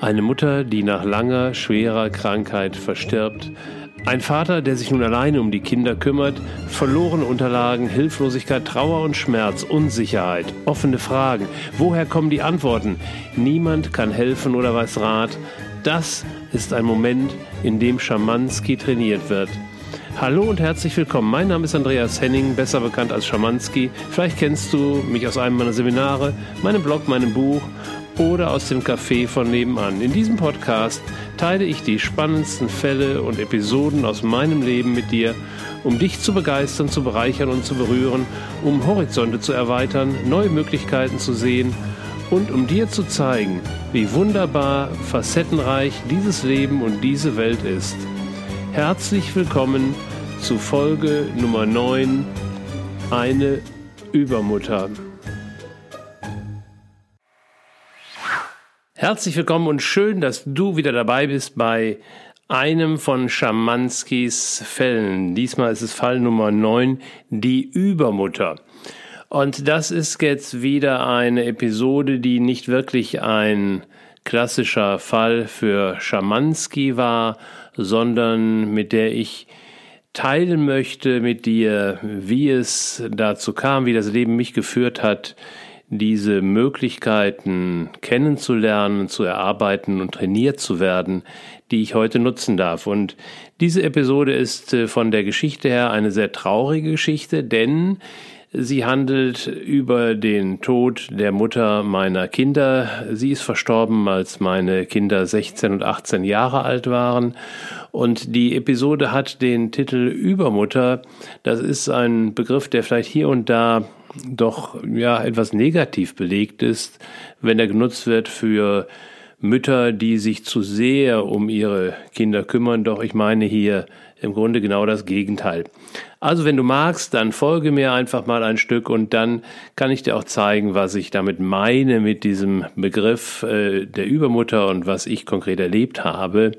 Eine Mutter, die nach langer, schwerer Krankheit verstirbt. Ein Vater, der sich nun alleine um die Kinder kümmert. Verlorene Unterlagen, Hilflosigkeit, Trauer und Schmerz, Unsicherheit, offene Fragen. Woher kommen die Antworten? Niemand kann helfen oder weiß Rat. Das ist ein Moment, in dem Schamanski trainiert wird. Hallo und herzlich willkommen. Mein Name ist Andreas Henning, besser bekannt als Schamanski. Vielleicht kennst du mich aus einem meiner Seminare, meinem Blog, meinem Buch oder aus dem Café von nebenan. In diesem Podcast teile ich die spannendsten Fälle und Episoden aus meinem Leben mit dir, um dich zu begeistern, zu bereichern und zu berühren, um Horizonte zu erweitern, neue Möglichkeiten zu sehen und um dir zu zeigen, wie wunderbar, facettenreich dieses Leben und diese Welt ist. Herzlich willkommen zu Folge Nummer 9, eine Übermutter. Herzlich willkommen und schön, dass du wieder dabei bist bei einem von Schamanskis Fällen. Diesmal ist es Fall Nummer 9, die Übermutter. Und das ist jetzt wieder eine Episode, die nicht wirklich ein klassischer Fall für Schamanski war, sondern mit der ich teilen möchte mit dir, wie es dazu kam, wie das Leben mich geführt hat, diese Möglichkeiten kennenzulernen, zu erarbeiten und trainiert zu werden, die ich heute nutzen darf. Und diese Episode ist äh, von der Geschichte her eine sehr traurige Geschichte, denn sie handelt über den Tod der Mutter meiner Kinder. Sie ist verstorben, als meine Kinder 16 und 18 Jahre alt waren. Und die Episode hat den Titel Übermutter. Das ist ein Begriff, der vielleicht hier und da doch ja etwas negativ belegt ist, wenn er genutzt wird für Mütter, die sich zu sehr um ihre Kinder kümmern. Doch ich meine hier im Grunde genau das Gegenteil. Also wenn du magst, dann folge mir einfach mal ein Stück und dann kann ich dir auch zeigen, was ich damit meine mit diesem Begriff äh, der Übermutter und was ich konkret erlebt habe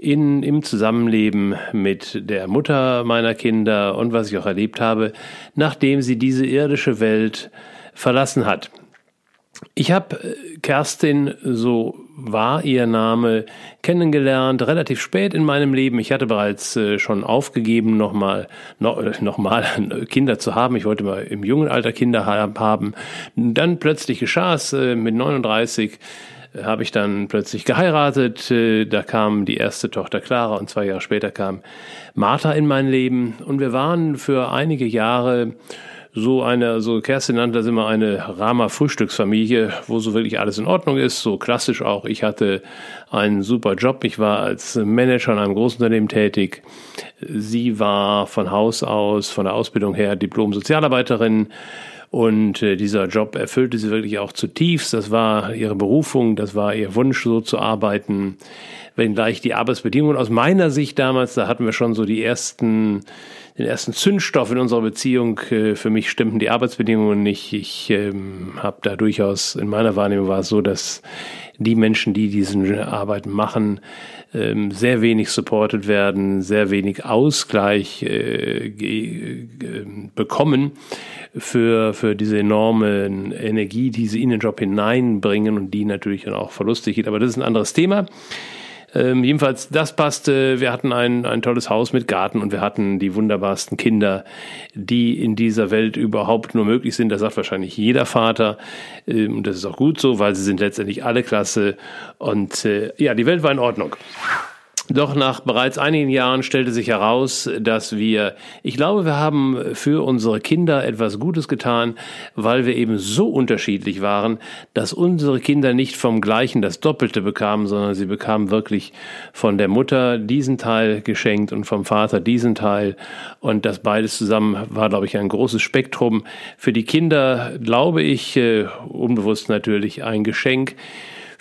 in, im Zusammenleben mit der Mutter meiner Kinder und was ich auch erlebt habe, nachdem sie diese irdische Welt verlassen hat. Ich habe äh, Kerstin, so war ihr Name, kennengelernt, relativ spät in meinem Leben. Ich hatte bereits äh, schon aufgegeben, nochmal noch, äh, noch mal Kinder zu haben. Ich wollte mal im jungen Alter Kinder haben. Dann plötzlich geschah es mit 39 habe ich dann plötzlich geheiratet. Äh, da kam die erste Tochter Clara und zwei Jahre später kam Martha in mein Leben. Und wir waren für einige Jahre so eine, so Kerstin nannte das immer eine Rama Frühstücksfamilie, wo so wirklich alles in Ordnung ist, so klassisch auch. Ich hatte einen super Job. Ich war als Manager in einem Großunternehmen tätig. Sie war von Haus aus, von der Ausbildung her Diplom-Sozialarbeiterin. Und äh, dieser Job erfüllte sie wirklich auch zutiefst. Das war ihre Berufung, das war ihr Wunsch, so zu arbeiten. Wenngleich die Arbeitsbedingungen aus meiner Sicht damals, da hatten wir schon so die ersten, den ersten Zündstoff in unserer Beziehung. Äh, für mich stimmten die Arbeitsbedingungen nicht. Ich ähm, habe da durchaus, in meiner Wahrnehmung war es so, dass die Menschen, die diesen Arbeit machen, ähm, sehr wenig supported werden, sehr wenig Ausgleich äh, äh, bekommen für, für diese enorme Energie, die sie in den Job hineinbringen und die natürlich dann auch verlustig geht. Aber das ist ein anderes Thema. Ähm, jedenfalls, das passte. Wir hatten ein, ein tolles Haus mit Garten und wir hatten die wunderbarsten Kinder, die in dieser Welt überhaupt nur möglich sind. Das sagt wahrscheinlich jeder Vater. Ähm, und das ist auch gut so, weil sie sind letztendlich alle klasse. Und äh, ja, die Welt war in Ordnung. Doch nach bereits einigen Jahren stellte sich heraus, dass wir, ich glaube, wir haben für unsere Kinder etwas Gutes getan, weil wir eben so unterschiedlich waren, dass unsere Kinder nicht vom gleichen das Doppelte bekamen, sondern sie bekamen wirklich von der Mutter diesen Teil geschenkt und vom Vater diesen Teil. Und das beides zusammen war, glaube ich, ein großes Spektrum. Für die Kinder, glaube ich, äh, unbewusst natürlich ein Geschenk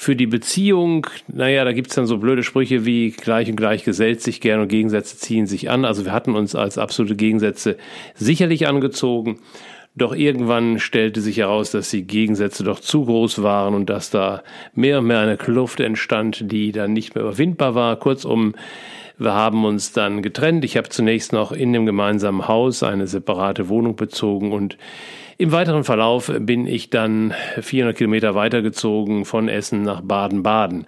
für die Beziehung, naja, da gibt's dann so blöde Sprüche wie gleich und gleich gesellt sich gern und Gegensätze ziehen sich an. Also wir hatten uns als absolute Gegensätze sicherlich angezogen. Doch irgendwann stellte sich heraus, dass die Gegensätze doch zu groß waren und dass da mehr und mehr eine Kluft entstand, die dann nicht mehr überwindbar war. Kurzum, wir haben uns dann getrennt. Ich habe zunächst noch in dem gemeinsamen Haus eine separate Wohnung bezogen und im weiteren Verlauf bin ich dann 400 Kilometer weitergezogen von Essen nach Baden-Baden.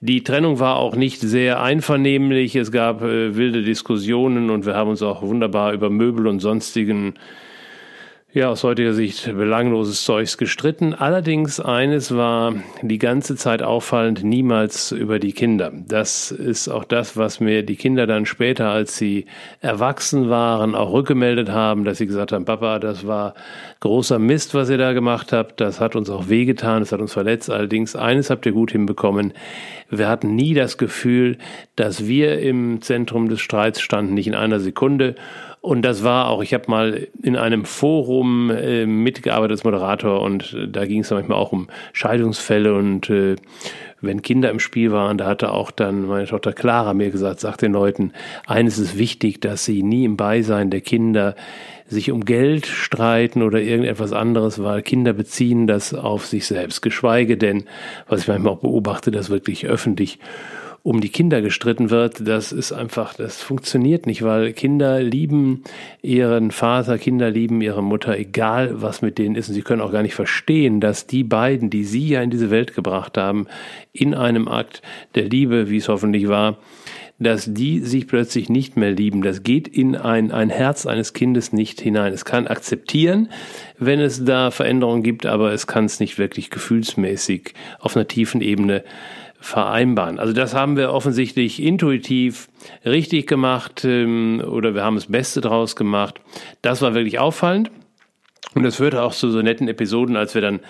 Die Trennung war auch nicht sehr einvernehmlich. Es gab äh, wilde Diskussionen und wir haben uns auch wunderbar über Möbel und sonstigen ja, aus heutiger Sicht belangloses Zeugs gestritten. Allerdings eines war die ganze Zeit auffallend, niemals über die Kinder. Das ist auch das, was mir die Kinder dann später, als sie erwachsen waren, auch rückgemeldet haben, dass sie gesagt haben, Papa, das war großer Mist, was ihr da gemacht habt. Das hat uns auch wehgetan, es hat uns verletzt. Allerdings eines habt ihr gut hinbekommen. Wir hatten nie das Gefühl, dass wir im Zentrum des Streits standen, nicht in einer Sekunde. Und das war auch, ich habe mal in einem Forum äh, mitgearbeitet als Moderator und äh, da ging es manchmal auch um Scheidungsfälle und äh, wenn Kinder im Spiel waren, da hatte auch dann meine Tochter Clara mir gesagt, sagt den Leuten, eines ist wichtig, dass sie nie im Beisein der Kinder sich um Geld streiten oder irgendetwas anderes, weil Kinder beziehen das auf sich selbst. Geschweige denn, was ich manchmal auch beobachte, dass wirklich öffentlich um die Kinder gestritten wird, das ist einfach, das funktioniert nicht, weil Kinder lieben ihren Vater, Kinder lieben ihre Mutter, egal was mit denen ist. Und sie können auch gar nicht verstehen, dass die beiden, die sie ja in diese Welt gebracht haben, in einem Akt der Liebe, wie es hoffentlich war, dass die sich plötzlich nicht mehr lieben. Das geht in ein, ein Herz eines Kindes nicht hinein. Es kann akzeptieren, wenn es da Veränderungen gibt, aber es kann es nicht wirklich gefühlsmäßig auf einer tiefen Ebene vereinbaren. Also das haben wir offensichtlich intuitiv richtig gemacht ähm, oder wir haben das Beste draus gemacht. Das war wirklich auffallend. Und das führte auch zu so netten Episoden, als wir dann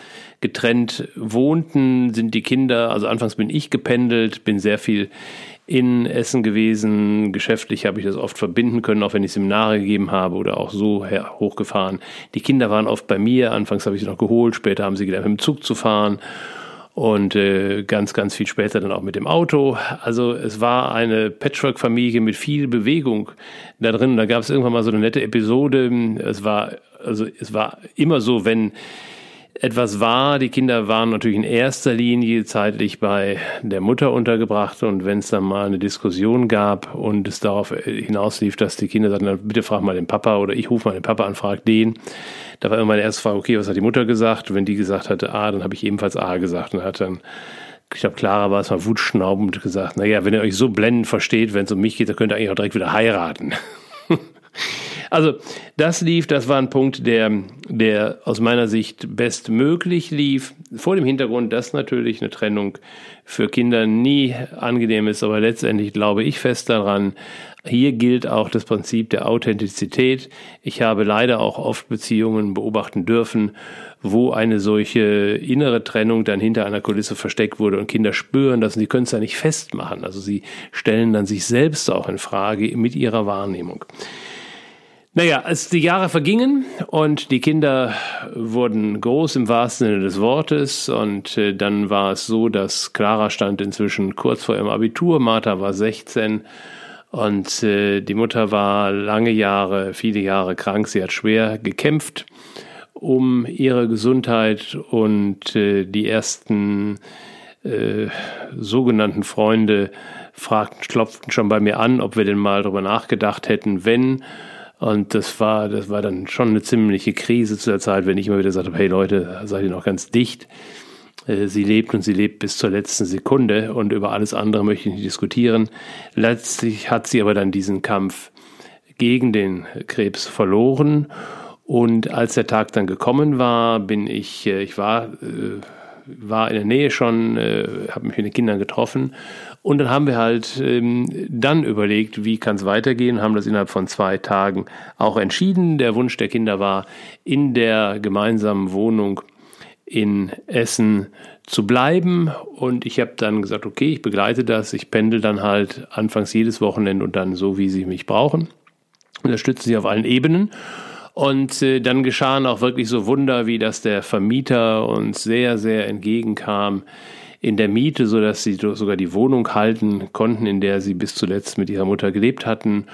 getrennt wohnten, sind die Kinder, also anfangs bin ich gependelt, bin sehr viel in Essen gewesen. Geschäftlich habe ich das oft verbinden können, auch wenn ich Seminare gegeben habe oder auch so hochgefahren. Die Kinder waren oft bei mir. Anfangs habe ich sie noch geholt, später haben sie gelernt, mit dem Zug zu fahren und äh, ganz, ganz viel später dann auch mit dem Auto. Also es war eine Patchwork-Familie mit viel Bewegung da drin. Da gab es irgendwann mal so eine nette Episode. Es war, also es war immer so, wenn etwas war. Die Kinder waren natürlich in erster Linie zeitlich bei der Mutter untergebracht und wenn es dann mal eine Diskussion gab und es darauf hinauslief, dass die Kinder sagten, bitte frag mal den Papa oder ich rufe mal den Papa an, frag den. Da war immer meine erste Frage, okay, was hat die Mutter gesagt? Wenn die gesagt hatte A, dann habe ich ebenfalls A gesagt und hat dann ich glaube, Clara war es mal wutschnaubend gesagt, naja, wenn ihr euch so blendend versteht, wenn es um mich geht, dann könnt ihr eigentlich auch direkt wieder heiraten. Also das lief, das war ein Punkt, der, der aus meiner Sicht bestmöglich lief. Vor dem Hintergrund, dass natürlich eine Trennung für Kinder nie angenehm ist, aber letztendlich glaube ich fest daran, hier gilt auch das Prinzip der Authentizität. Ich habe leider auch oft Beziehungen beobachten dürfen, wo eine solche innere Trennung dann hinter einer Kulisse versteckt wurde und Kinder spüren das und sie können es ja nicht festmachen. Also sie stellen dann sich selbst auch in Frage mit ihrer Wahrnehmung. Naja, als die Jahre vergingen und die Kinder wurden groß im wahrsten Sinne des Wortes und äh, dann war es so, dass Clara stand inzwischen kurz vor ihrem Abitur, Martha war 16 und äh, die Mutter war lange Jahre, viele Jahre krank, sie hat schwer gekämpft um ihre Gesundheit und äh, die ersten sogenannten Freunde fragten, klopften schon bei mir an, ob wir denn mal darüber nachgedacht hätten, wenn und das war, das war dann schon eine ziemliche Krise zu der Zeit, wenn ich immer wieder gesagt habe, hey Leute, seid ihr noch ganz dicht. Äh, sie lebt und sie lebt bis zur letzten Sekunde und über alles andere möchte ich nicht diskutieren. Letztlich hat sie aber dann diesen Kampf gegen den Krebs verloren. Und als der Tag dann gekommen war, bin ich, äh, ich war, äh, war in der Nähe schon, habe mich mit den Kindern getroffen und dann haben wir halt ähm, dann überlegt, wie kann es weitergehen, haben das innerhalb von zwei Tagen auch entschieden. Der Wunsch der Kinder war, in der gemeinsamen Wohnung in Essen zu bleiben. Und ich habe dann gesagt, okay, ich begleite das. Ich pendel dann halt anfangs jedes Wochenende und dann so, wie sie mich brauchen. Unterstützen sie auf allen Ebenen. Und äh, dann geschahen auch wirklich so Wunder, wie dass der Vermieter uns sehr, sehr entgegenkam in der Miete, sodass sie sogar die Wohnung halten konnten, in der sie bis zuletzt mit ihrer Mutter gelebt hatten.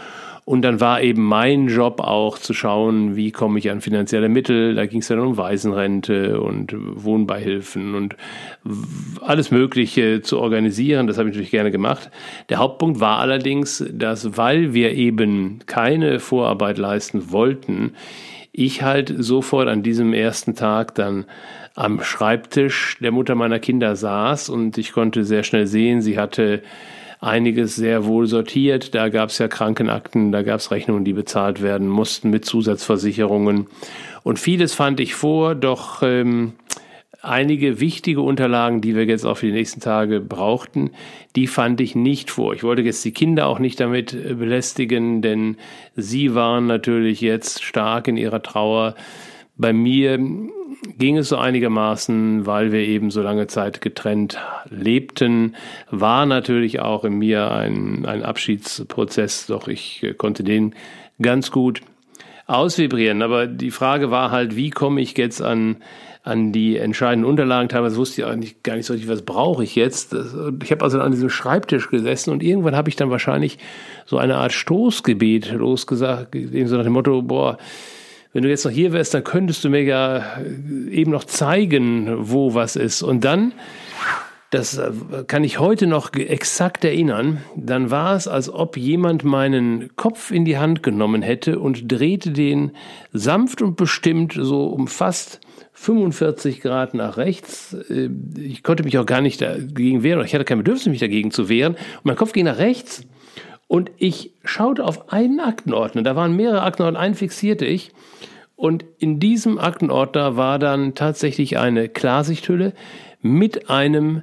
Und dann war eben mein Job auch zu schauen, wie komme ich an finanzielle Mittel. Da ging es dann um Waisenrente und Wohnbeihilfen und alles Mögliche zu organisieren. Das habe ich natürlich gerne gemacht. Der Hauptpunkt war allerdings, dass weil wir eben keine Vorarbeit leisten wollten, ich halt sofort an diesem ersten Tag dann am Schreibtisch der Mutter meiner Kinder saß und ich konnte sehr schnell sehen, sie hatte einiges sehr wohl sortiert. Da gab es ja Krankenakten, da gab es Rechnungen, die bezahlt werden mussten mit Zusatzversicherungen. Und vieles fand ich vor, doch ähm, einige wichtige Unterlagen, die wir jetzt auch für die nächsten Tage brauchten, die fand ich nicht vor. Ich wollte jetzt die Kinder auch nicht damit äh, belästigen, denn sie waren natürlich jetzt stark in ihrer Trauer. Bei mir ging es so einigermaßen, weil wir eben so lange Zeit getrennt lebten, war natürlich auch in mir ein, ein Abschiedsprozess, doch ich äh, konnte den ganz gut ausvibrieren. Aber die Frage war halt, wie komme ich jetzt an, an die entscheidenden Unterlagen? Teilweise wusste ich eigentlich gar nicht so richtig, was brauche ich jetzt. Ich habe also an diesem Schreibtisch gesessen und irgendwann habe ich dann wahrscheinlich so eine Art Stoßgebet losgesagt, so nach dem Motto, boah, wenn du jetzt noch hier wärst, dann könntest du mir ja eben noch zeigen, wo was ist. Und dann, das äh, kann ich heute noch exakt erinnern, dann war es, als ob jemand meinen Kopf in die Hand genommen hätte und drehte den sanft und bestimmt so um fast 45 Grad nach rechts. Äh, ich konnte mich auch gar nicht dagegen wehren, ich hatte kein Bedürfnis, mich dagegen zu wehren. Und mein Kopf ging nach rechts und ich schaute auf einen Aktenordner. Da waren mehrere Aktenordner, einen fixierte ich. Und in diesem Aktenordner war dann tatsächlich eine Klarsichthülle mit einem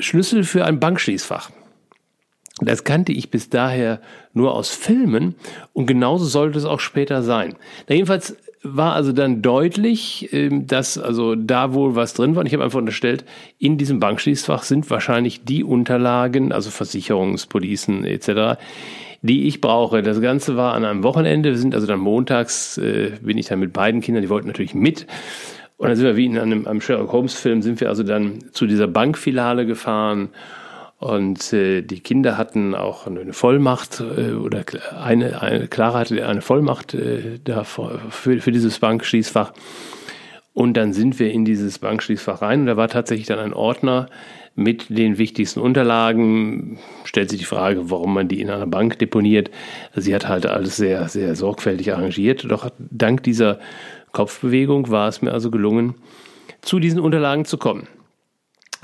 Schlüssel für ein Bankschließfach. Das kannte ich bis daher nur aus Filmen und genauso sollte es auch später sein. Na, jedenfalls war also dann deutlich, ähm, dass also da wohl was drin war. Und ich habe einfach unterstellt, in diesem Bankschließfach sind wahrscheinlich die Unterlagen, also Versicherungspolicen etc., die ich brauche. Das Ganze war an einem Wochenende. Wir sind also dann montags, äh, bin ich dann mit beiden Kindern, die wollten natürlich mit. Und dann sind wir wie in einem, einem Sherlock Holmes Film, sind wir also dann zu dieser Bankfiliale gefahren und äh, die Kinder hatten auch eine Vollmacht äh, oder eine, eine Clara hatte eine Vollmacht äh, da für, für dieses Bankschließfach. Und dann sind wir in dieses Bankschließfach rein und da war tatsächlich dann ein Ordner mit den wichtigsten Unterlagen. Stellt sich die Frage, warum man die in einer Bank deponiert. Sie hat halt alles sehr, sehr sorgfältig arrangiert. Doch dank dieser Kopfbewegung war es mir also gelungen, zu diesen Unterlagen zu kommen.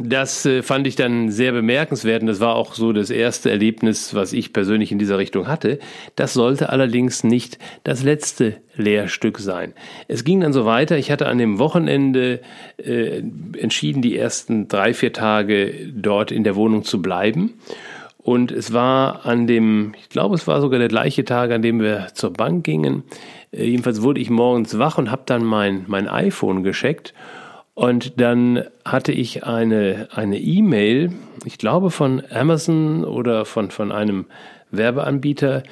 Das äh, fand ich dann sehr bemerkenswert und das war auch so das erste Erlebnis, was ich persönlich in dieser Richtung hatte. Das sollte allerdings nicht das letzte Lehrstück sein. Es ging dann so weiter. Ich hatte an dem Wochenende äh, entschieden, die ersten drei, vier Tage dort in der Wohnung zu bleiben. Und es war an dem, ich glaube, es war sogar der gleiche Tag, an dem wir zur Bank gingen. Äh, jedenfalls wurde ich morgens wach und habe dann mein, mein iPhone gescheckt und dann hatte ich eine eine E-Mail, ich glaube von Amazon oder von von einem Werbeanbieter,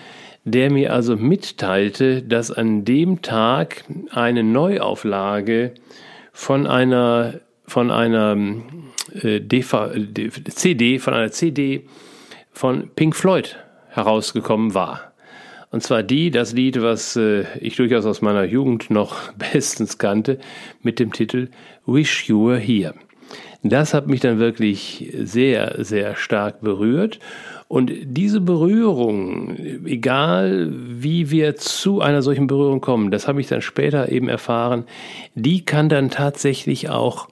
der mir also mitteilte, dass an dem Tag eine Neuauflage von einer von einer äh, DV, CD von einer CD von Pink Floyd herausgekommen war. Und zwar die, das Lied, was äh, ich durchaus aus meiner Jugend noch bestens kannte, mit dem Titel Wish You Were Here. Das hat mich dann wirklich sehr, sehr stark berührt. Und diese Berührung, egal wie wir zu einer solchen Berührung kommen, das habe ich dann später eben erfahren, die kann dann tatsächlich auch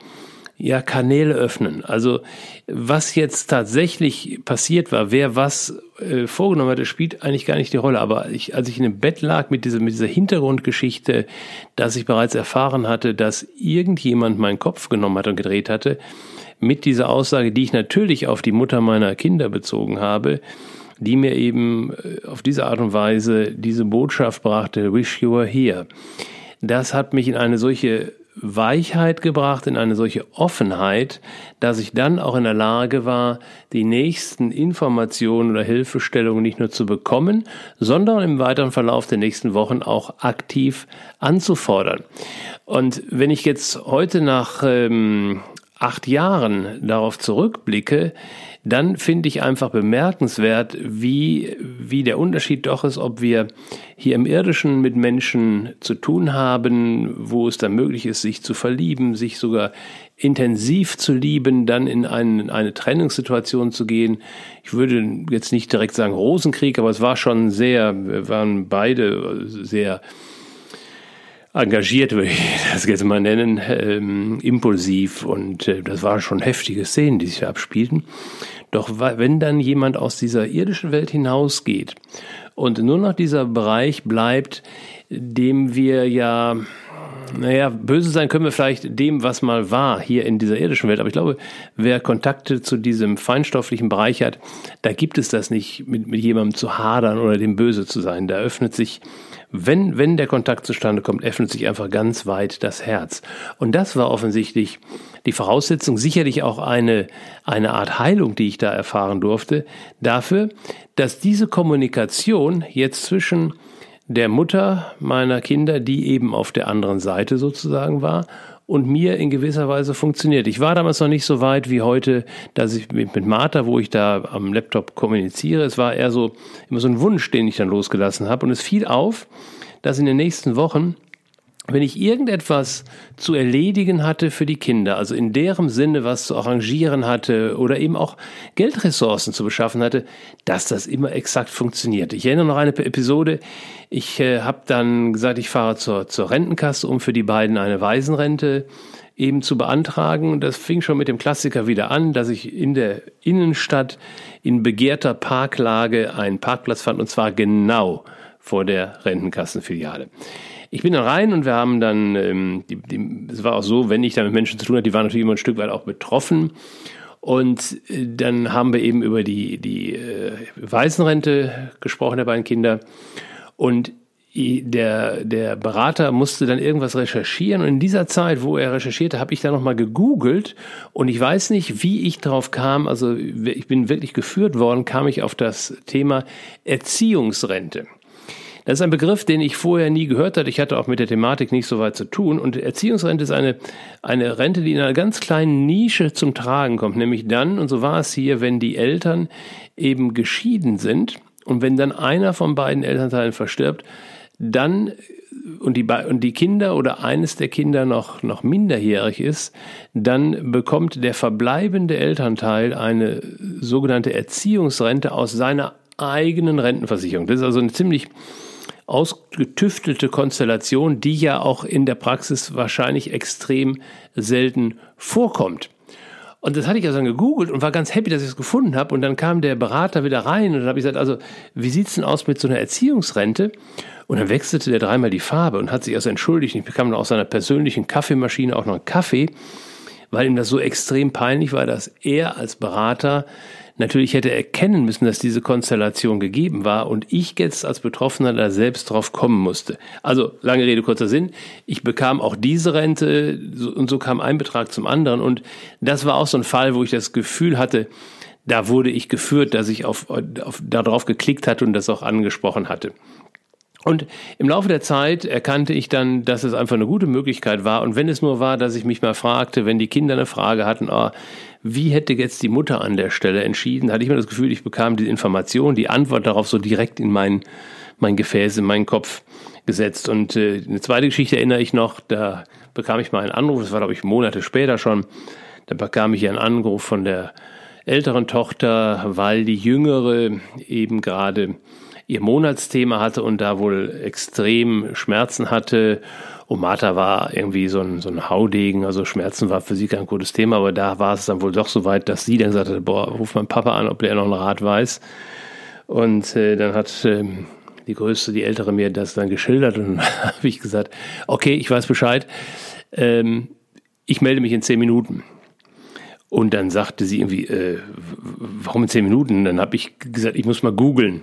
ja Kanäle öffnen. Also was jetzt tatsächlich passiert war, wer was äh, vorgenommen hatte, spielt eigentlich gar nicht die Rolle. Aber ich, als ich in dem Bett lag mit dieser, mit dieser Hintergrundgeschichte, dass ich bereits erfahren hatte, dass irgendjemand meinen Kopf genommen hat und gedreht hatte, mit dieser Aussage, die ich natürlich auf die Mutter meiner Kinder bezogen habe, die mir eben äh, auf diese Art und Weise diese Botschaft brachte, wish you were here. Das hat mich in eine solche Weichheit gebracht, in eine solche Offenheit, dass ich dann auch in der Lage war, die nächsten Informationen oder Hilfestellungen nicht nur zu bekommen, sondern im weiteren Verlauf der nächsten Wochen auch aktiv anzufordern. Und wenn ich jetzt heute nach ähm, acht Jahren darauf zurückblicke, dann finde ich einfach bemerkenswert, wie, wie der Unterschied doch ist, ob wir hier im Irdischen mit Menschen zu tun haben, wo es dann möglich ist, sich zu verlieben, sich sogar intensiv zu lieben, dann in ein, eine Trennungssituation zu gehen. Ich würde jetzt nicht direkt sagen Rosenkrieg, aber es war schon sehr, wir waren beide sehr engagiert, würde ich das jetzt mal nennen, ähm, impulsiv und äh, das waren schon heftige Szenen, die sich abspielten. Doch wenn dann jemand aus dieser irdischen Welt hinausgeht und nur noch dieser Bereich bleibt, dem wir ja naja, böse sein können wir vielleicht dem, was mal war hier in dieser irdischen Welt. Aber ich glaube, wer Kontakte zu diesem feinstofflichen Bereich hat, da gibt es das nicht, mit, mit jemandem zu hadern oder dem böse zu sein. Da öffnet sich, wenn, wenn der Kontakt zustande kommt, öffnet sich einfach ganz weit das Herz. Und das war offensichtlich die Voraussetzung, sicherlich auch eine, eine Art Heilung, die ich da erfahren durfte, dafür, dass diese Kommunikation jetzt zwischen der Mutter meiner Kinder, die eben auf der anderen Seite sozusagen war und mir in gewisser Weise funktioniert. Ich war damals noch nicht so weit wie heute, dass ich mit, Martha, wo ich da am Laptop kommuniziere, es war eher so immer so ein Wunsch, den ich dann losgelassen habe und es fiel auf, dass in den nächsten Wochen wenn ich irgendetwas zu erledigen hatte für die Kinder, also in deren Sinne was zu arrangieren hatte oder eben auch Geldressourcen zu beschaffen hatte, dass das immer exakt funktioniert. Ich erinnere noch eine Episode, ich äh, habe dann gesagt, ich fahre zur, zur Rentenkasse, um für die beiden eine Waisenrente eben zu beantragen. Das fing schon mit dem Klassiker wieder an, dass ich in der Innenstadt in begehrter Parklage einen Parkplatz fand und zwar genau vor der Rentenkassenfiliale. Ich bin dann rein und wir haben dann, ähm, die, die, es war auch so, wenn ich da mit Menschen zu tun hatte, die waren natürlich immer ein Stück weit auch betroffen. Und äh, dann haben wir eben über die, die äh, Waisenrente gesprochen der beiden Kinder. Und der, der Berater musste dann irgendwas recherchieren und in dieser Zeit, wo er recherchierte, habe ich dann nochmal gegoogelt und ich weiß nicht, wie ich drauf kam, also ich bin wirklich geführt worden, kam ich auf das Thema Erziehungsrente. Das ist ein Begriff, den ich vorher nie gehört hatte. Ich hatte auch mit der Thematik nicht so weit zu tun. Und Erziehungsrente ist eine, eine Rente, die in einer ganz kleinen Nische zum Tragen kommt. Nämlich dann, und so war es hier, wenn die Eltern eben geschieden sind und wenn dann einer von beiden Elternteilen verstirbt, dann und die, und die Kinder oder eines der Kinder noch, noch minderjährig ist, dann bekommt der verbleibende Elternteil eine sogenannte Erziehungsrente aus seiner eigenen Rentenversicherung. Das ist also eine ziemlich ausgetüftelte Konstellation, die ja auch in der Praxis wahrscheinlich extrem selten vorkommt. Und das hatte ich also dann gegoogelt und war ganz happy, dass ich es gefunden habe. Und dann kam der Berater wieder rein und dann habe ich gesagt, also wie sieht's denn aus mit so einer Erziehungsrente? Und dann wechselte der dreimal die Farbe und hat sich also entschuldigt. Ich bekam dann aus seiner persönlichen Kaffeemaschine auch noch einen Kaffee, weil ihm das so extrem peinlich war, dass er als Berater natürlich hätte erkennen müssen, dass diese Konstellation gegeben war und ich jetzt als Betroffener da selbst drauf kommen musste. Also lange Rede, kurzer Sinn. Ich bekam auch diese Rente und so kam ein Betrag zum anderen und das war auch so ein Fall, wo ich das Gefühl hatte, da wurde ich geführt, dass ich auf, auf, darauf geklickt hatte und das auch angesprochen hatte. Und im Laufe der Zeit erkannte ich dann, dass es einfach eine gute Möglichkeit war. Und wenn es nur war, dass ich mich mal fragte, wenn die Kinder eine Frage hatten, oh, wie hätte jetzt die Mutter an der Stelle entschieden, hatte ich mir das Gefühl, ich bekam die Information, die Antwort darauf so direkt in mein, mein Gefäß, in meinen Kopf gesetzt. Und äh, eine zweite Geschichte erinnere ich noch, da bekam ich mal einen Anruf, das war glaube ich Monate später schon, da bekam ich einen Anruf von der älteren Tochter, weil die jüngere eben gerade ihr Monatsthema hatte und da wohl extrem Schmerzen hatte. Martha war irgendwie so ein, so ein Haudegen, also Schmerzen war für sie kein gutes Thema, aber da war es dann wohl doch so weit, dass sie dann gesagt hat, boah, ruf mein Papa an, ob der noch einen Rat weiß. Und äh, dann hat äh, die Größte, die Ältere mir das dann geschildert und habe ich gesagt, okay, ich weiß Bescheid, ähm, ich melde mich in zehn Minuten. Und dann sagte sie irgendwie, äh, warum in zehn Minuten? Dann habe ich gesagt, ich muss mal googeln.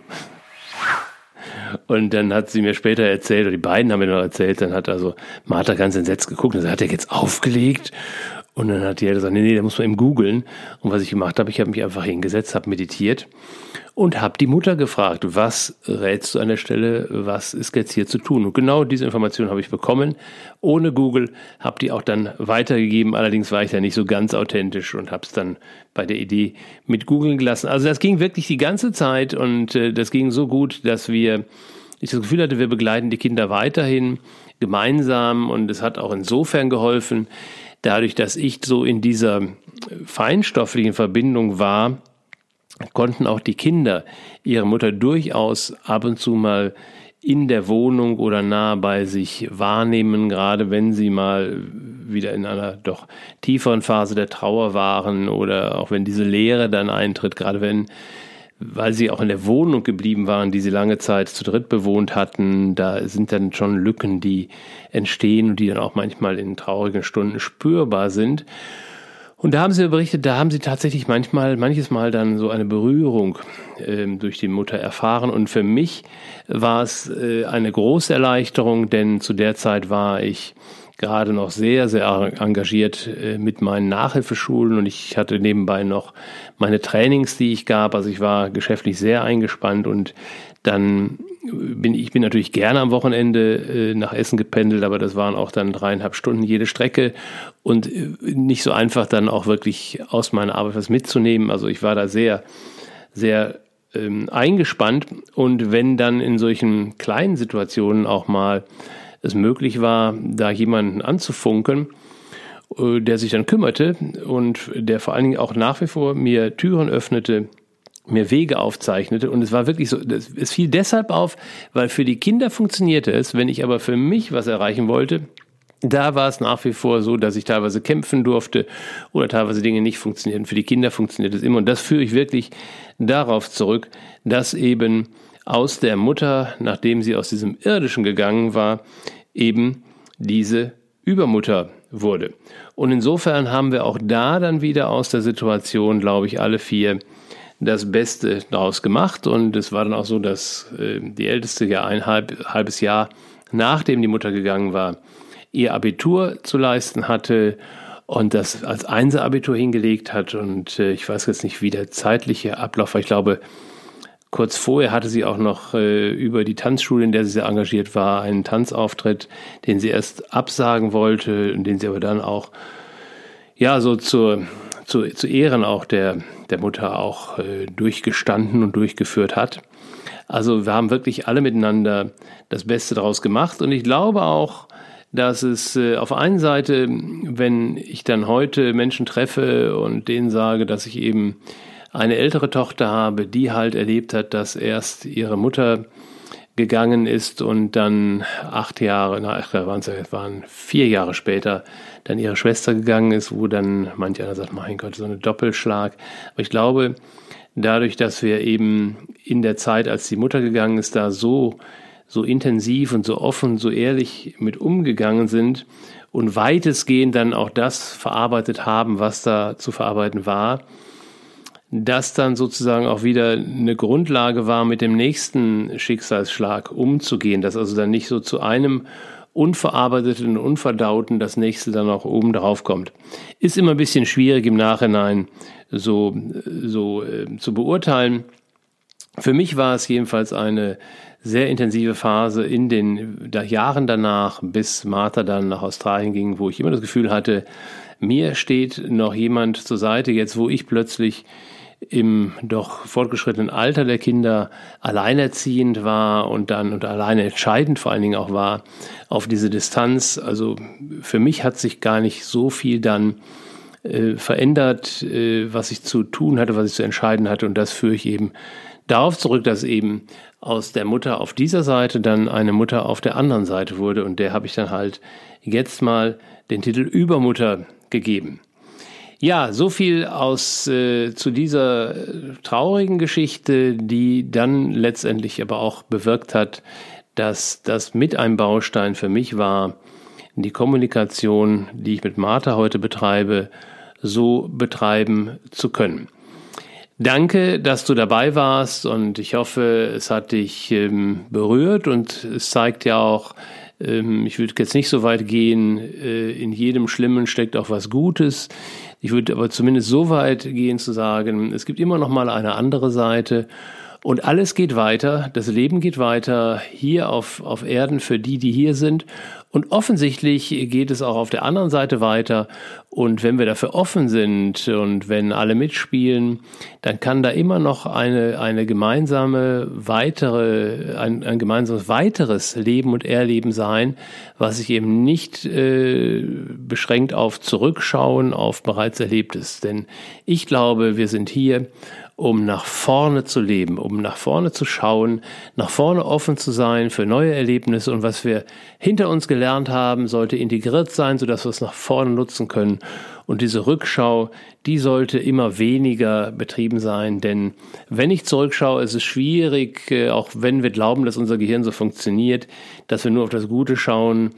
Und dann hat sie mir später erzählt, oder die beiden haben mir noch erzählt, dann hat also Martha ganz entsetzt geguckt und sagt, hat er jetzt aufgelegt? Und dann hat die gesagt, nee, nee, da muss man eben googeln. Und was ich gemacht habe, ich habe mich einfach hingesetzt, habe meditiert und habe die Mutter gefragt, was rätst du an der Stelle, was ist jetzt hier zu tun? Und genau diese Information habe ich bekommen, ohne Google, habe die auch dann weitergegeben. Allerdings war ich da nicht so ganz authentisch und habe es dann bei der Idee mit googeln gelassen. Also das ging wirklich die ganze Zeit und äh, das ging so gut, dass wir, ich das Gefühl hatte, wir begleiten die Kinder weiterhin gemeinsam und es hat auch insofern geholfen, dadurch, dass ich so in dieser feinstofflichen Verbindung war, konnten auch die Kinder ihre Mutter durchaus ab und zu mal in der Wohnung oder nah bei sich wahrnehmen, gerade wenn sie mal wieder in einer doch tieferen Phase der Trauer waren oder auch wenn diese Leere dann eintritt, gerade wenn, weil sie auch in der Wohnung geblieben waren, die sie lange Zeit zu dritt bewohnt hatten, da sind dann schon Lücken, die entstehen und die dann auch manchmal in traurigen Stunden spürbar sind. Und da haben sie berichtet, da haben sie tatsächlich manchmal, manches Mal dann so eine Berührung ähm, durch die Mutter erfahren. Und für mich war es äh, eine große Erleichterung, denn zu der Zeit war ich gerade noch sehr, sehr engagiert äh, mit meinen Nachhilfeschulen. Und ich hatte nebenbei noch meine Trainings, die ich gab. Also ich war geschäftlich sehr eingespannt. Und dann bin ich bin natürlich gerne am Wochenende äh, nach Essen gependelt, aber das waren auch dann dreieinhalb Stunden jede Strecke. Und äh, nicht so einfach dann auch wirklich aus meiner Arbeit was mitzunehmen. Also ich war da sehr, sehr ähm, eingespannt. Und wenn dann in solchen kleinen Situationen auch mal es möglich war, da jemanden anzufunken, äh, der sich dann kümmerte und der vor allen Dingen auch nach wie vor mir Türen öffnete, mir Wege aufzeichnete. Und es war wirklich so, es fiel deshalb auf, weil für die Kinder funktionierte es. Wenn ich aber für mich was erreichen wollte, da war es nach wie vor so, dass ich teilweise kämpfen durfte oder teilweise Dinge nicht funktionierten. Für die Kinder funktioniert es immer. Und das führe ich wirklich darauf zurück, dass eben aus der Mutter, nachdem sie aus diesem irdischen gegangen war, eben diese Übermutter wurde. Und insofern haben wir auch da dann wieder aus der Situation, glaube ich, alle vier das Beste daraus gemacht. Und es war dann auch so, dass äh, die Älteste ja ein halb, halbes Jahr nachdem die Mutter gegangen war, ihr Abitur zu leisten hatte und das als Einser-Abitur hingelegt hat. Und äh, ich weiß jetzt nicht, wie der zeitliche Ablauf war. Ich glaube, kurz vorher hatte sie auch noch äh, über die Tanzschule, in der sie sehr engagiert war, einen Tanzauftritt, den sie erst absagen wollte und den sie aber dann auch ja so zur zu, zu Ehren auch der, der Mutter auch äh, durchgestanden und durchgeführt hat. Also wir haben wirklich alle miteinander das Beste daraus gemacht und ich glaube auch, dass es äh, auf einen Seite, wenn ich dann heute Menschen treffe und denen sage, dass ich eben eine ältere Tochter habe, die halt erlebt hat, dass erst ihre Mutter gegangen ist und dann acht Jahre, na, da waren es waren vier Jahre später, dann ihre Schwester gegangen ist, wo dann manch einer sagt, mein Gott, so eine Doppelschlag. Aber ich glaube, dadurch, dass wir eben in der Zeit, als die Mutter gegangen ist, da so, so intensiv und so offen, so ehrlich mit umgegangen sind und weitestgehend dann auch das verarbeitet haben, was da zu verarbeiten war, das dann sozusagen auch wieder eine Grundlage war, mit dem nächsten Schicksalsschlag umzugehen, dass also dann nicht so zu einem unverarbeiteten, unverdauten das nächste dann auch oben drauf kommt. Ist immer ein bisschen schwierig im Nachhinein so, so äh, zu beurteilen. Für mich war es jedenfalls eine sehr intensive Phase in den Jahren danach, bis Martha dann nach Australien ging, wo ich immer das Gefühl hatte, mir steht noch jemand zur Seite, jetzt wo ich plötzlich im doch fortgeschrittenen Alter der Kinder alleinerziehend war und dann und alleine entscheidend vor allen Dingen auch war auf diese Distanz. Also für mich hat sich gar nicht so viel dann äh, verändert, äh, was ich zu tun hatte, was ich zu entscheiden hatte. Und das führe ich eben darauf zurück, dass eben aus der Mutter auf dieser Seite dann eine Mutter auf der anderen Seite wurde. Und der habe ich dann halt jetzt mal den Titel Übermutter gegeben. Ja, so viel aus äh, zu dieser äh, traurigen Geschichte, die dann letztendlich aber auch bewirkt hat, dass das mit einem Baustein für mich war, die Kommunikation, die ich mit Martha heute betreibe, so betreiben zu können. Danke, dass du dabei warst und ich hoffe, es hat dich ähm, berührt und es zeigt ja auch, Ähm, ich würde jetzt nicht so weit gehen, äh, in jedem Schlimmen steckt auch was Gutes. Ich würde aber zumindest so weit gehen zu sagen, es gibt immer noch mal eine andere Seite und alles geht weiter, das Leben geht weiter hier auf, auf Erden für die, die hier sind. Und offensichtlich geht es auch auf der anderen Seite weiter. Und wenn wir dafür offen sind und wenn alle mitspielen, dann kann da immer noch eine, eine gemeinsame weitere, ein, ein gemeinsames weiteres Leben und Erleben sein, was sich eben nicht äh, beschränkt auf Zurückschauen auf bereits Erlebtes. Denn ich glaube, wir sind hier, um nach vorne zu leben, um nach vorne zu schauen, nach vorne offen zu sein für neue Erlebnisse und was wir hinter uns gelernt haben, sollte integriert sein, sodass wir es nach vorne nutzen können. Und diese Rückschau, die sollte immer weniger betrieben sein, denn wenn ich zurückschaue, ist es schwierig, äh, auch wenn wir glauben, dass unser Gehirn so funktioniert, dass wir nur auf das Gute schauen,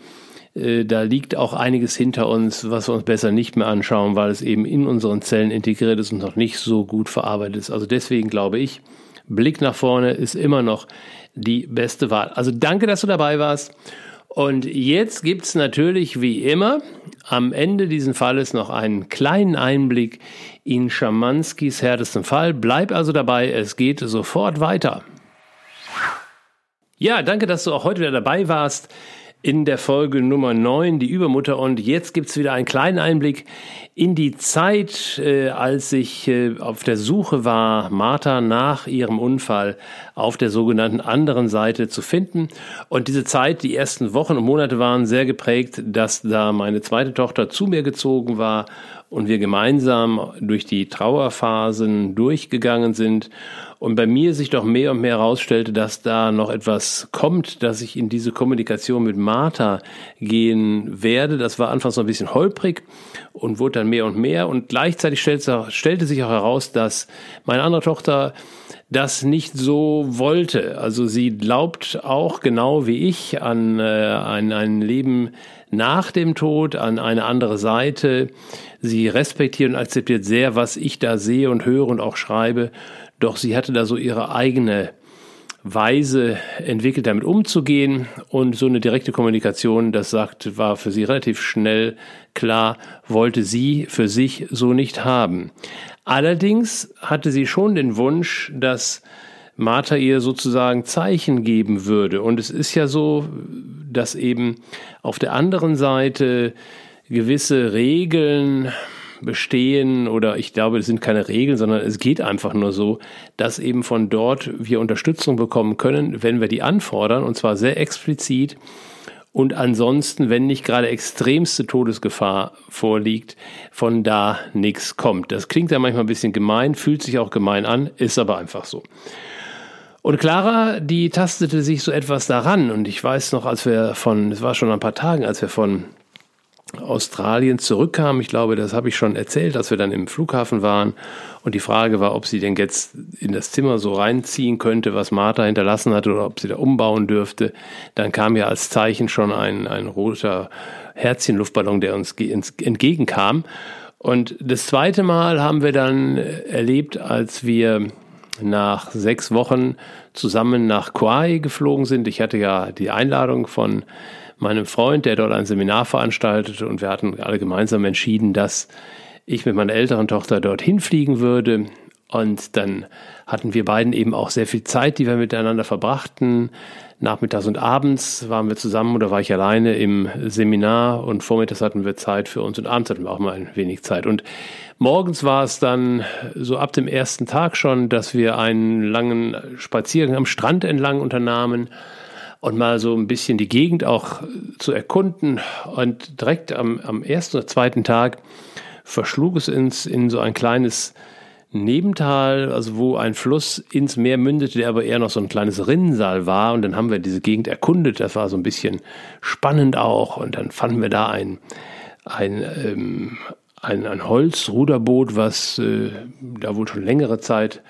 äh, da liegt auch einiges hinter uns, was wir uns besser nicht mehr anschauen, weil es eben in unseren Zellen integriert ist und noch nicht so gut verarbeitet ist. Also deswegen glaube ich, Blick nach vorne ist immer noch die beste Wahl. Also danke, dass du dabei warst. Und jetzt gibt es natürlich wie immer am Ende dieses Falles noch einen kleinen Einblick in Schamanskis härtesten Fall. Bleib also dabei, es geht sofort weiter. Ja, danke, dass du auch heute wieder dabei warst in der Folge Nummer 9, die Übermutter. Und jetzt gibt's wieder einen kleinen Einblick in die Zeit, äh, als ich äh, auf der Suche war, Martha nach ihrem Unfall auf der sogenannten anderen Seite zu finden. Und diese Zeit, die ersten Wochen und Monate waren sehr geprägt, dass da meine zweite Tochter zu mir gezogen war und wir gemeinsam durch die Trauerphasen durchgegangen sind und bei mir sich doch mehr und mehr herausstellte, dass da noch etwas kommt, dass ich in diese Kommunikation mit Martha gehen werde. Das war anfangs noch ein bisschen holprig und wurde dann mehr und mehr. Und gleichzeitig stellte, sich auch heraus, dass meine andere Tochter das nicht so wollte. Also sie glaubt auch genau wie ich an äh, ein, ein Leben nach dem Tod, an eine andere Seite. Sie respektiert und akzeptiert sehr, was ich da sehe und höre und auch schreibe. Doch sie hatte da so ihre eigene Weise entwickelt, damit umzugehen. Und so eine direkte Kommunikation, das sagt, war für sie relativ schnell klar, wollte sie für sich so nicht haben. Allerdings hatte sie schon den Wunsch, dass Martha ihr sozusagen Zeichen geben würde. Und es ist ja so, dass eben auf der anderen Seite gewisse Regeln, bestehen oder ich glaube, es sind keine Regeln, sondern es geht einfach nur so, dass eben von dort wir Unterstützung bekommen können, wenn wir die anfordern und zwar sehr explizit und ansonsten, wenn nicht gerade extremste Todesgefahr vorliegt, von da nichts kommt. Das klingt ja manchmal ein bisschen gemein, fühlt sich auch gemein an, ist aber einfach so. Und Clara, die tastete sich so etwas daran. Und ich weiß noch, als wir von, es war schon ein paar Tagen, als wir von Australien zurückkam. Ich glaube, das habe ich schon erzählt, dass wir dann im Flughafen waren. Und die Frage war, ob sie denn jetzt in das Zimmer so reinziehen könnte, was Martha hinterlassen hatte, oder ob sie da umbauen dürfte. Dann kam ja als Zeichen schon ein, ein roter Herzchenluftballon, der uns entgegenkam. Und das zweite Mal haben wir dann erlebt, als wir nach sechs Wochen zusammen nach Kauai geflogen sind. Ich hatte ja die Einladung von meinem Freund, der dort ein Seminar veranstaltete und wir hatten alle gemeinsam entschieden, dass ich mit meiner älteren Tochter dorthin fliegen würde. Und dann hatten wir beiden eben auch sehr viel Zeit, die wir miteinander verbrachten. Nachmittags und abends waren wir zusammen oder war ich alleine im Seminar und vormittags hatten wir Zeit für uns und abends hatten wir auch mal ein wenig Zeit. Und morgens war es dann so ab dem ersten Tag schon, dass wir einen langen Spaziergang am Strand entlang unternahmen und mal so ein bisschen die Gegend auch zu erkunden. Und direkt am, am ersten oder zweiten Tag verschlug es uns in so ein kleines Nebental, also wo ein Fluss ins Meer mündete, der aber eher noch so ein kleines Rinnensal war. Und dann haben wir diese Gegend erkundet. Das war so ein bisschen spannend auch. Und dann fanden wir da ein, ein, ähm, ein, ein Holzruderboot, was äh, da wohl schon längere Zeit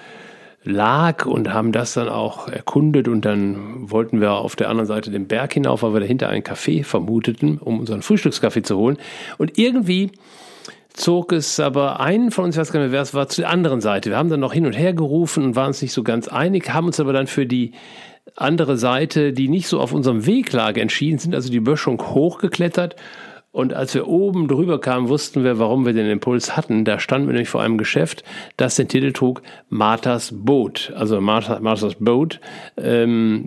lag und haben das dann auch erkundet und dann wollten wir auf der anderen Seite den Berg hinauf, weil wir dahinter einen Café vermuteten, um unseren Frühstückskaffee zu holen. Und irgendwie zog es aber einen von uns, ich weiß gar nicht mehr, wer es war, zur anderen Seite. Wir haben dann noch hin und her gerufen und waren uns nicht so ganz einig, haben uns aber dann für die andere Seite, die nicht so auf unserem Weg lag, entschieden, sind also die Böschung hochgeklettert und als wir oben drüber kamen, wussten wir, warum wir den Impuls hatten. Da standen wir nämlich vor einem Geschäft, das den Titel trug Marthas Boot. Also Martha, Marthas Boot, ähm,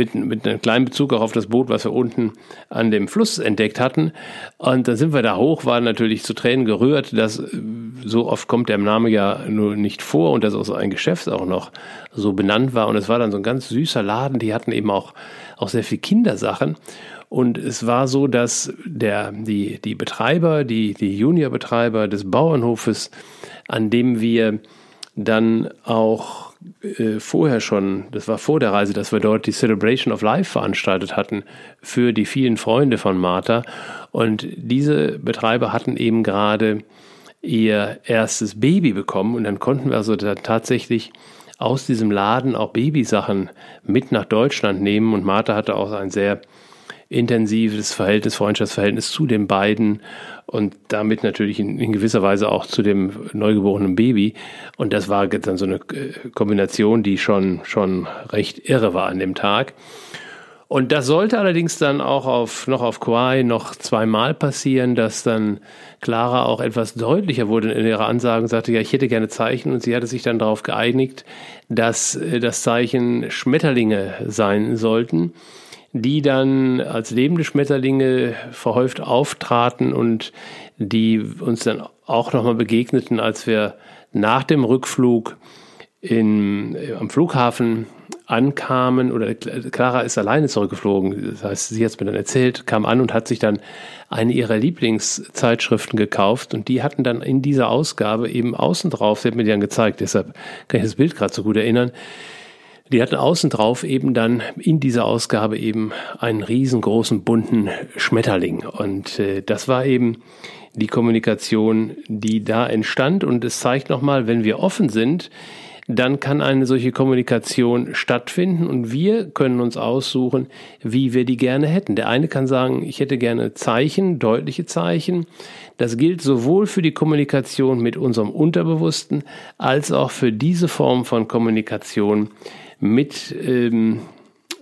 mit, mit einem kleinen Bezug auch auf das Boot, was wir unten an dem Fluss entdeckt hatten. Und dann sind wir da hoch, waren natürlich zu Tränen gerührt. dass äh, so oft kommt der Name ja nur nicht vor und dass auch so ein Geschäft auch noch so benannt war. Und es war dann so ein ganz süßer Laden. Die hatten eben auch, auch sehr viel Kindersachen. Und es war so, dass der, die, die Betreiber, die, die Juniorbetreiber des Bauernhofes, an dem wir dann auch äh, vorher schon, das war vor der Reise, dass wir dort die Celebration of Life veranstaltet hatten für die vielen Freunde von Martha. Und diese Betreiber hatten eben gerade ihr erstes Baby bekommen und dann konnten wir also tatsächlich aus diesem Laden auch Babysachen mit nach Deutschland nehmen und Martha hatte auch ein sehr intensives Verhältnis, Freundschaftsverhältnis zu den beiden und damit natürlich in, in, gewisser Weise auch zu dem neugeborenen Baby. Und das war dann so eine äh, Kombination, die schon, schon recht irre war an dem Tag. Und das sollte allerdings dann auch auf, noch auf Kauai noch zweimal passieren, dass dann Clara auch etwas deutlicher wurde in ihrer Ansage und sagte, ja, ich hätte gerne Zeichen. Und sie hatte sich dann darauf geeinigt, dass äh, das Zeichen Schmetterlinge sein sollten die dann als lebende Schmetterlinge verhäuft auftraten und die uns dann auch nochmal begegneten, als wir nach dem Rückflug in, am Flughafen ankamen oder Clara ist alleine zurückgeflogen. Das heißt, sie hat es mir dann erzählt, kam an und hat sich dann eine ihrer Lieblingszeitschriften gekauft und die hatten dann in dieser Ausgabe eben außen drauf, sie hat mir die dann gezeigt, deshalb kann ich das Bild gerade so gut erinnern, die hatten außen drauf eben dann in dieser Ausgabe eben einen riesengroßen bunten Schmetterling. Und äh, das war eben die Kommunikation, die da entstand. Und es zeigt nochmal, wenn wir offen sind, dann kann eine solche Kommunikation stattfinden und wir können uns aussuchen, wie wir die gerne hätten. Der eine kann sagen, ich hätte gerne Zeichen, deutliche Zeichen. Das gilt sowohl für die Kommunikation mit unserem Unterbewussten als auch für diese Form von Kommunikation mit ähm,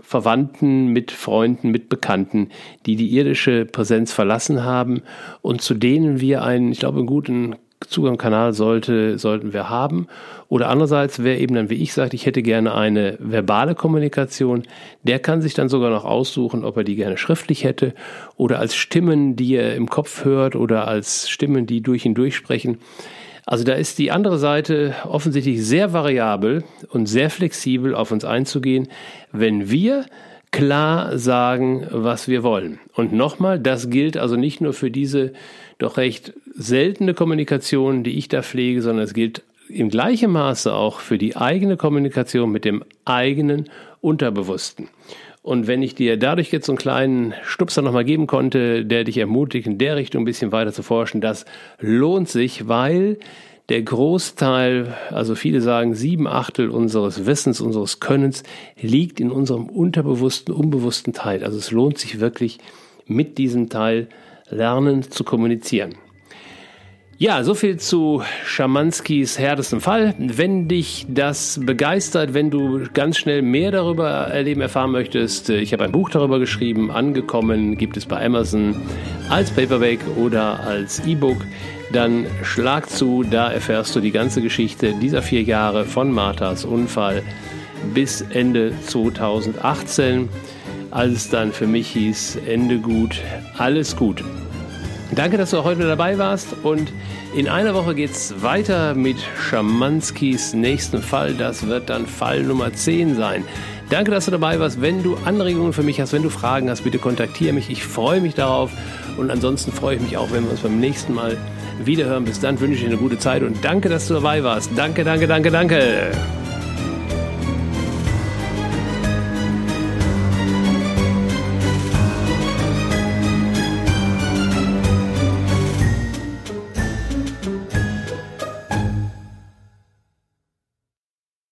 Verwandten, mit Freunden, mit Bekannten, die die irdische Präsenz verlassen haben und zu denen wir einen, ich glaube, einen guten Zugangskanal sollte, sollten wir haben. Oder andererseits, wer eben dann wie ich sagt, ich hätte gerne eine verbale Kommunikation, der kann sich dann sogar noch aussuchen, ob er die gerne schriftlich hätte oder als Stimmen, die er im Kopf hört oder als Stimmen, die durch ihn durchsprechen. Also da ist die andere Seite offensichtlich sehr variabel und sehr flexibel auf uns einzugehen, wenn wir klar sagen, was wir wollen. Und nochmal, das gilt also nicht nur für diese doch recht seltene Kommunikation, die ich da pflege, sondern es gilt in gleichem Maße auch für die eigene Kommunikation mit dem eigenen Unterbewussten. Und wenn ich dir dadurch jetzt so einen kleinen Stupser nochmal geben konnte, der dich ermutigt, in der Richtung ein bisschen weiter zu forschen, das lohnt sich, weil der Großteil, also viele sagen sieben Achtel unseres Wissens, unseres Könnens, liegt in unserem unterbewussten, unbewussten Teil. Also es lohnt sich wirklich, mit diesem Teil lernen zu kommunizieren. Ja, so viel zu Schamanskis härtestem Fall. Wenn dich das begeistert, wenn du ganz schnell mehr darüber erleben, erfahren möchtest, ich habe ein Buch darüber geschrieben, angekommen, gibt es bei Amazon als Paperback oder als E-Book, dann schlag zu, da erfährst du die ganze Geschichte dieser vier Jahre von Marthas Unfall bis Ende 2018, als es dann für mich hieß, Ende gut, alles gut. Danke, dass du heute dabei warst und in einer Woche geht es weiter mit Schamanskis nächsten Fall. Das wird dann Fall Nummer 10 sein. Danke, dass du dabei warst. Wenn du Anregungen für mich hast, wenn du Fragen hast, bitte kontaktiere mich. Ich freue mich darauf. Und ansonsten freue ich mich auch, wenn wir uns beim nächsten Mal wiederhören. Bis dann wünsche ich dir eine gute Zeit und danke, dass du dabei warst. Danke, danke, danke, danke.